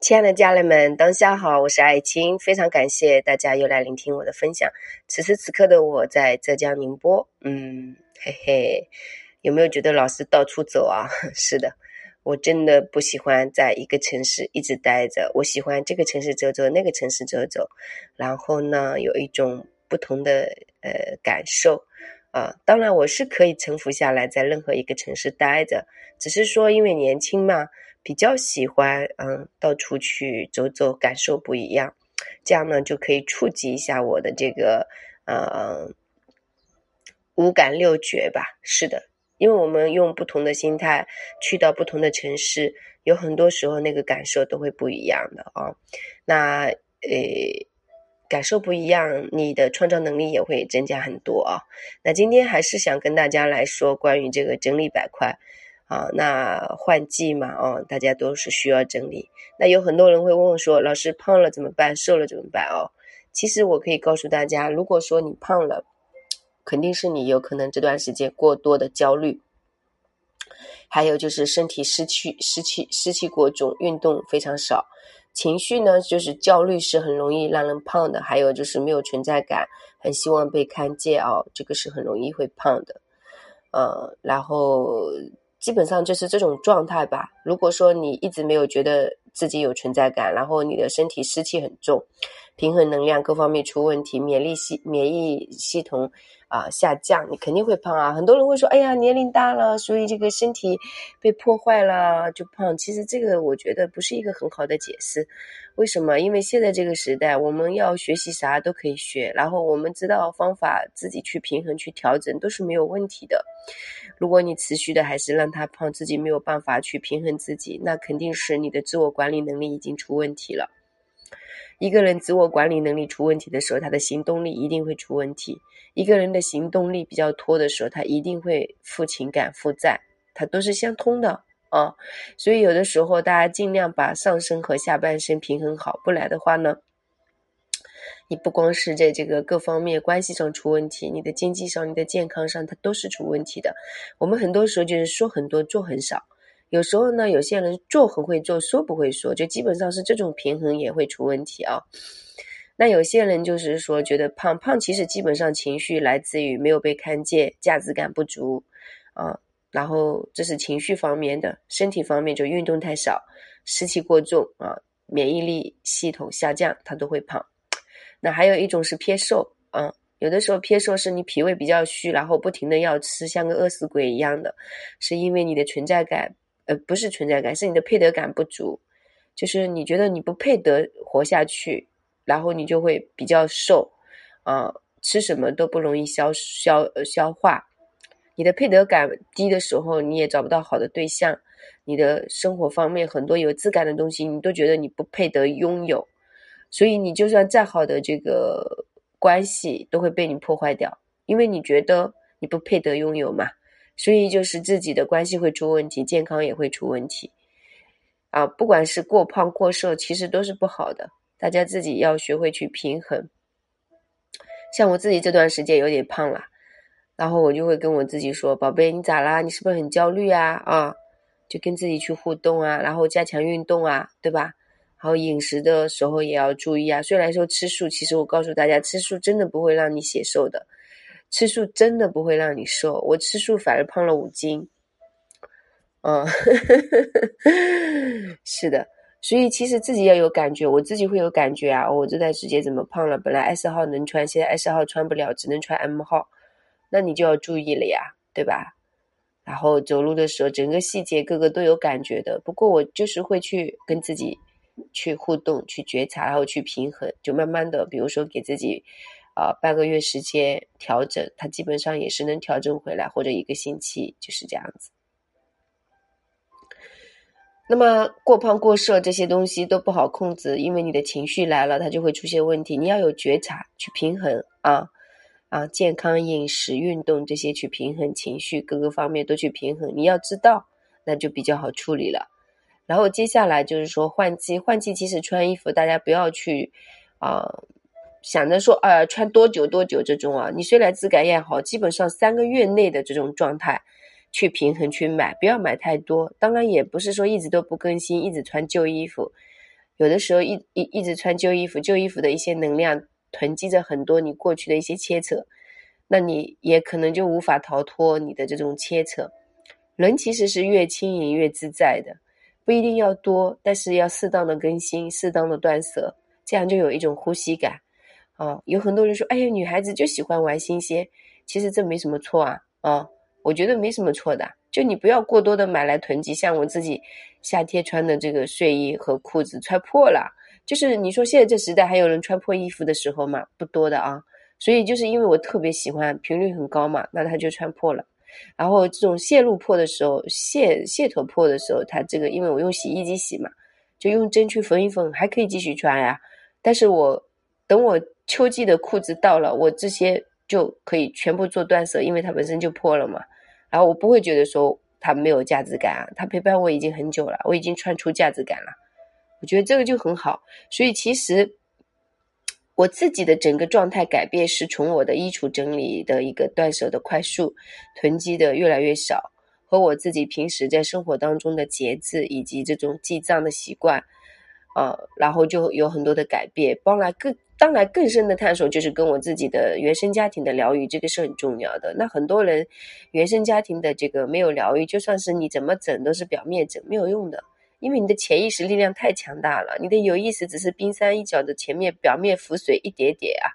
亲爱的家人们，当下好，我是爱青，非常感谢大家又来聆听我的分享。此时此刻的我在浙江宁波，嗯，嘿嘿，有没有觉得老是到处走啊？是的，我真的不喜欢在一个城市一直待着，我喜欢这个城市走走，那个城市走走，然后呢，有一种不同的呃感受啊。当然，我是可以沉浮下来，在任何一个城市待着，只是说因为年轻嘛。比较喜欢嗯，到处去走走，感受不一样，这样呢就可以触及一下我的这个呃五感六觉吧。是的，因为我们用不同的心态去到不同的城市，有很多时候那个感受都会不一样的啊。那呃，感受不一样，你的创造能力也会增加很多啊。那今天还是想跟大家来说关于这个整理板块。啊，那换季嘛，哦，大家都是需要整理。那有很多人会问我说：“老师胖了怎么办？瘦了怎么办？”哦，其实我可以告诉大家，如果说你胖了，肯定是你有可能这段时间过多的焦虑，还有就是身体湿气、湿气、湿气过重，运动非常少，情绪呢就是焦虑是很容易让人胖的，还有就是没有存在感，很希望被看见哦，这个是很容易会胖的。呃，然后。基本上就是这种状态吧。如果说你一直没有觉得自己有存在感，然后你的身体湿气很重，平衡能量各方面出问题，免疫系免疫系统。啊，下降你肯定会胖啊！很多人会说：“哎呀，年龄大了，所以这个身体被破坏了就胖。”其实这个我觉得不是一个很好的解释。为什么？因为现在这个时代，我们要学习啥都可以学，然后我们知道方法，自己去平衡、去调整都是没有问题的。如果你持续的还是让他胖，自己没有办法去平衡自己，那肯定是你的自我管理能力已经出问题了。一个人自我管理能力出问题的时候，他的行动力一定会出问题。一个人的行动力比较拖的时候，他一定会负情感、负债，它都是相通的啊。所以有的时候，大家尽量把上身和下半身平衡好，不然的话呢，你不光是在这个各方面关系上出问题，你的经济上、你的健康上，它都是出问题的。我们很多时候就是说很多，做很少。有时候呢，有些人做很会做，说不会说，就基本上是这种平衡也会出问题啊。那有些人就是说觉得胖胖，其实基本上情绪来自于没有被看见，价值感不足啊。然后这是情绪方面的，身体方面就运动太少，湿气过重啊，免疫力系统下降，他都会胖。那还有一种是偏瘦啊，有的时候偏瘦是你脾胃比较虚，然后不停的要吃，像个饿死鬼一样的，是因为你的存在感。呃，不是存在感，是你的配得感不足，就是你觉得你不配得活下去，然后你就会比较瘦，啊，吃什么都不容易消消消化。你的配得感低的时候，你也找不到好的对象，你的生活方面很多有质感的东西，你都觉得你不配得拥有，所以你就算再好的这个关系，都会被你破坏掉，因为你觉得你不配得拥有嘛。所以就是自己的关系会出问题，健康也会出问题，啊，不管是过胖过瘦，其实都是不好的。大家自己要学会去平衡。像我自己这段时间有点胖了，然后我就会跟我自己说：“宝贝，你咋啦？你是不是很焦虑啊？啊，就跟自己去互动啊，然后加强运动啊，对吧？然后饮食的时候也要注意啊。虽然说吃素，其实我告诉大家，吃素真的不会让你显瘦的。”吃素真的不会让你瘦，我吃素反而胖了五斤。嗯，是的，所以其实自己要有感觉，我自己会有感觉啊。我这段时间怎么胖了？本来 S 号能穿，现在 S 号穿不了，只能穿 M 号，那你就要注意了呀，对吧？然后走路的时候，整个细节个个都有感觉的。不过我就是会去跟自己去互动、去觉察，然后去平衡，就慢慢的，比如说给自己。啊，半个月时间调整，它基本上也是能调整回来，或者一个星期就是这样子。那么过胖过瘦这些东西都不好控制，因为你的情绪来了，它就会出现问题。你要有觉察，去平衡啊啊，健康饮食、运动这些去平衡情绪，各个方面都去平衡。你要知道，那就比较好处理了。然后接下来就是说换季，换季其实穿衣服，大家不要去啊。想着说，呃，穿多久多久这种啊，你虽然质感也好，基本上三个月内的这种状态，去平衡去买，不要买太多。当然也不是说一直都不更新，一直穿旧衣服。有的时候一一一直穿旧衣服，旧衣服的一些能量囤积着很多你过去的一些牵扯，那你也可能就无法逃脱你的这种牵扯。人其实是越轻盈越自在的，不一定要多，但是要适当的更新，适当的断舍，这样就有一种呼吸感。啊，有很多人说，哎呀，女孩子就喜欢玩新鲜，其实这没什么错啊。啊，我觉得没什么错的，就你不要过多的买来囤积。像我自己夏天穿的这个睡衣和裤子穿破了，就是你说现在这时代还有人穿破衣服的时候嘛？不多的啊。所以就是因为我特别喜欢，频率很高嘛，那他就穿破了。然后这种线路破的时候，泄泄头破的时候，它这个因为我用洗衣机洗嘛，就用针去缝一缝，还可以继续穿呀。但是我等我秋季的裤子到了，我这些就可以全部做断舍，因为它本身就破了嘛。然后我不会觉得说它没有价值感啊，它陪伴我已经很久了，我已经穿出价值感了。我觉得这个就很好，所以其实。我自己的整个状态改变是从我的衣橱整理的一个断舍的快速，囤积的越来越少，和我自己平时在生活当中的节制以及这种记账的习惯，呃，然后就有很多的改变。当然更当然更深的探索就是跟我自己的原生家庭的疗愈，这个是很重要的。那很多人原生家庭的这个没有疗愈，就算是你怎么整都是表面整，没有用的。因为你的潜意识力量太强大了，你的有意识只是冰山一角的前面表面浮水一点点啊，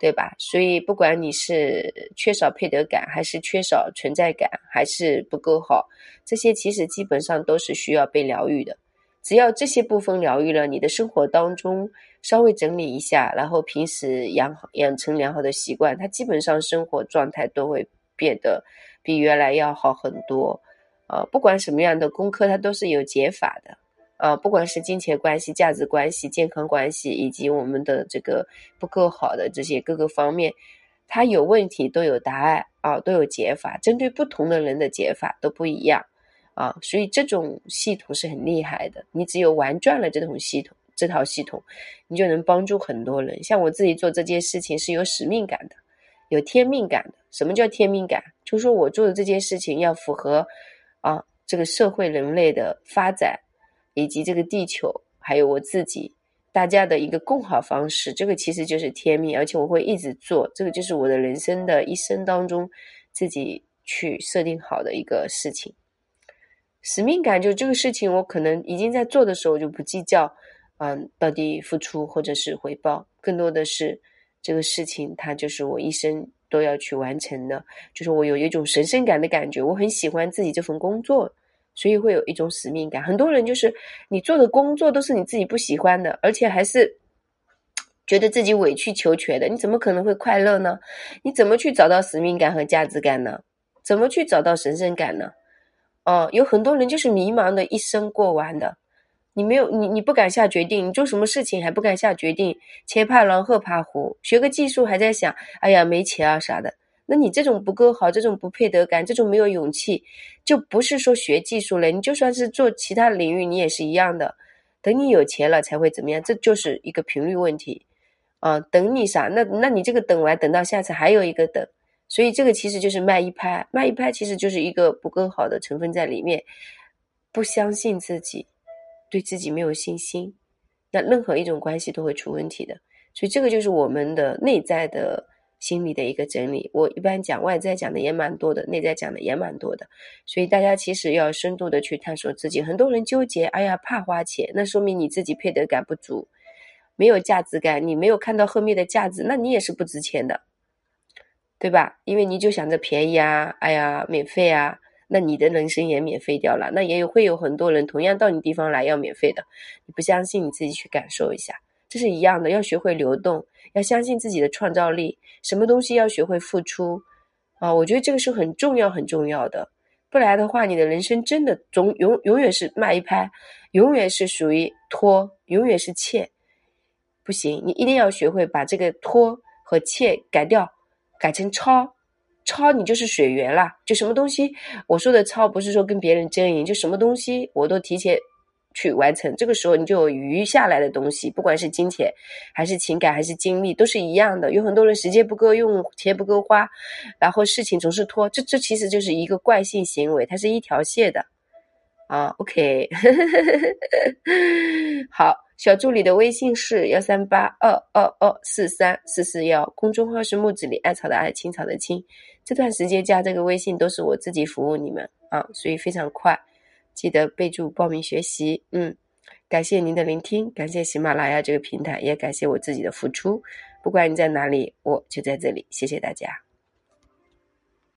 对吧？所以不管你是缺少配得感，还是缺少存在感，还是不够好，这些其实基本上都是需要被疗愈的。只要这些部分疗愈了，你的生活当中稍微整理一下，然后平时养养成良好的习惯，它基本上生活状态都会变得比原来要好很多。啊，不管什么样的功课，它都是有解法的。啊，不管是金钱关系、价值关系、健康关系，以及我们的这个不够好的这些各个方面，它有问题都有答案啊，都有解法。针对不同的人的解法都不一样啊，所以这种系统是很厉害的。你只有玩转了这种系统，这套系统，你就能帮助很多人。像我自己做这件事情是有使命感的，有天命感的。什么叫天命感？就是说我做的这件事情要符合。啊，这个社会人类的发展，以及这个地球，还有我自己，大家的一个共好方式，这个其实就是天命，而且我会一直做，这个就是我的人生的一生当中自己去设定好的一个事情。使命感就这个事情，我可能已经在做的时候就不计较，嗯，到底付出或者是回报，更多的是这个事情，它就是我一生。都要去完成的，就是我有一种神圣感的感觉，我很喜欢自己这份工作，所以会有一种使命感。很多人就是你做的工作都是你自己不喜欢的，而且还是觉得自己委曲求全的，你怎么可能会快乐呢？你怎么去找到使命感和价值感呢？怎么去找到神圣感呢？哦，有很多人就是迷茫的一生过完的。你没有你你不敢下决定，你做什么事情还不敢下决定，前怕狼后怕虎，学个技术还在想，哎呀没钱啊啥的，那你这种不够好，这种不配得感，这种没有勇气，就不是说学技术了，你就算是做其他领域，你也是一样的。等你有钱了才会怎么样，这就是一个频率问题啊。等你啥？那那你这个等完，等到下次还有一个等，所以这个其实就是卖一拍，卖一拍其实就是一个不够好的成分在里面，不相信自己。对自己没有信心，那任何一种关系都会出问题的。所以这个就是我们的内在的心理的一个整理。我一般讲外在讲的也蛮多的，内在讲的也蛮多的。所以大家其实要深度的去探索自己。很多人纠结，哎呀，怕花钱，那说明你自己配得感不足，没有价值感，你没有看到后面的价值，那你也是不值钱的，对吧？因为你就想着便宜啊，哎呀，免费啊。那你的人生也免费掉了，那也有会有很多人同样到你地方来要免费的，你不相信你自己去感受一下，这是一样的，要学会流动，要相信自己的创造力，什么东西要学会付出啊，我觉得这个是很重要很重要的，不然的话，你的人生真的总永永远是慢一拍，永远是属于拖，永远是欠，不行，你一定要学会把这个拖和欠改掉，改成超。超你就是水源了，就什么东西我说的超不是说跟别人争赢，就什么东西我都提前去完成。这个时候你就有余下来的东西，不管是金钱还是情感还是精力，都是一样的。有很多人时间不够用，钱不够花，然后事情总是拖，这这其实就是一个惯性行为，它是一条线的啊。OK，好。小助理的微信是幺三八二二二四三四四幺，公众号是木子李艾草的艾，青草的青。这段时间加这个微信都是我自己服务你们啊，所以非常快。记得备注报名学习。嗯，感谢您的聆听，感谢喜马拉雅这个平台，也感谢我自己的付出。不管你在哪里，我就在这里。谢谢大家。